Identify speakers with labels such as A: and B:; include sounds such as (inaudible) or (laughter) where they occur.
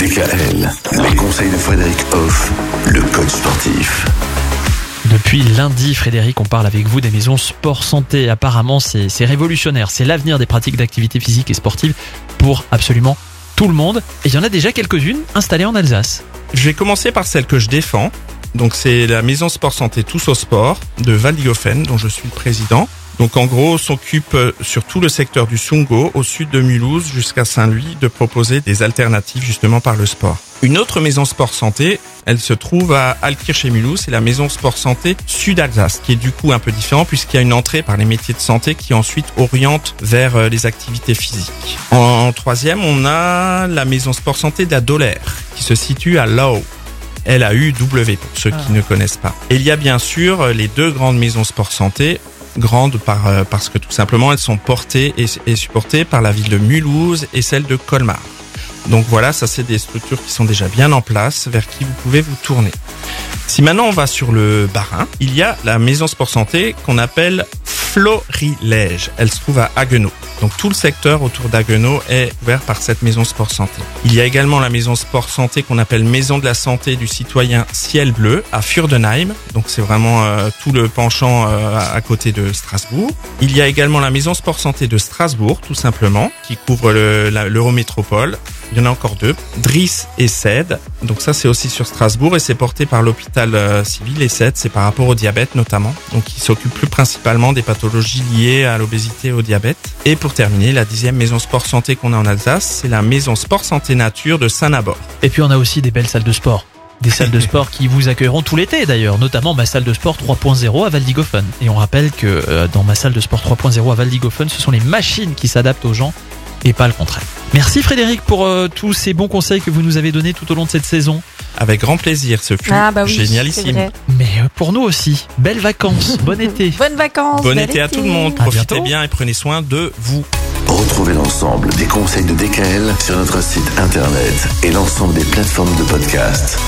A: DKL, les conseils de Frédéric Hoff, le coach sportif.
B: Depuis lundi, Frédéric, on parle avec vous des maisons sport santé. Apparemment, c'est révolutionnaire. C'est l'avenir des pratiques d'activité physique et sportive pour absolument tout le monde. Et il y en a déjà quelques-unes installées en Alsace.
C: Je vais commencer par celle que je défends. Donc c'est la maison sport santé Tous au sport de Valdigofen dont je suis le président. Donc en gros, on s'occupe euh, sur tout le secteur du Sungo, au sud de Mulhouse jusqu'à Saint-Louis, de proposer des alternatives justement par le sport. Une autre maison sport santé, elle se trouve à Alkirch et Mulhouse, c'est la maison sport santé Sud-Alsace, qui est du coup un peu différent puisqu'il y a une entrée par les métiers de santé qui ensuite oriente vers euh, les activités physiques. En troisième, on a la maison sport santé de la Dolaire, qui se situe à Lau. L-A-U-W pour ceux qui ne connaissent pas. Et il y a bien sûr euh, les deux grandes maisons sport santé, grandes par, euh, parce que tout simplement elles sont portées et, et supportées par la ville de Mulhouse et celle de Colmar. Donc voilà, ça c'est des structures qui sont déjà bien en place, vers qui vous pouvez vous tourner. Si maintenant on va sur le Barin, il y a la maison sport santé qu'on appelle Florilège. Elle se trouve à Haguenau. Donc tout le secteur autour d'Haguenau est ouvert par cette maison sport santé. Il y a également la maison sport santé qu'on appelle maison de la santé du citoyen Ciel Bleu à Furdenheim. Donc c'est vraiment euh, tout le penchant euh, à côté de Strasbourg. Il y a également la maison sport santé de Strasbourg tout simplement qui couvre l'Eurométropole. Il y en a encore deux, Driss et Cède. Donc ça c'est aussi sur Strasbourg et c'est porté par l'hôpital euh, civil et Cède, c'est par rapport au diabète notamment. Donc il s'occupe plus principalement des pathologies liées à l'obésité et au diabète. Et pour terminer, la dixième maison sport santé qu'on a en Alsace, c'est la maison sport santé nature de Saint-Nabor.
B: Et puis on a aussi des belles salles de sport. Des salles de (laughs) sport qui vous accueilleront tout l'été d'ailleurs, notamment ma salle de sport 3.0 à Valdigofen. Et on rappelle que euh, dans ma salle de sport 3.0 à Valdigofen, ce sont les machines qui s'adaptent aux gens et pas le contraire. Merci Frédéric pour euh, tous ces bons conseils que vous nous avez donnés tout au long de cette saison.
C: Avec grand plaisir, ce fut
D: Ah bah oui,
C: génialissime.
B: Mais euh, pour nous aussi, belles vacances, (laughs) bon été.
D: Bonnes vacances.
C: Bon été à tout le monde,
B: À
C: profitez
B: bientôt.
C: bien et prenez soin de vous.
A: Retrouvez l'ensemble des conseils de DKL sur notre site internet et l'ensemble des plateformes de podcast.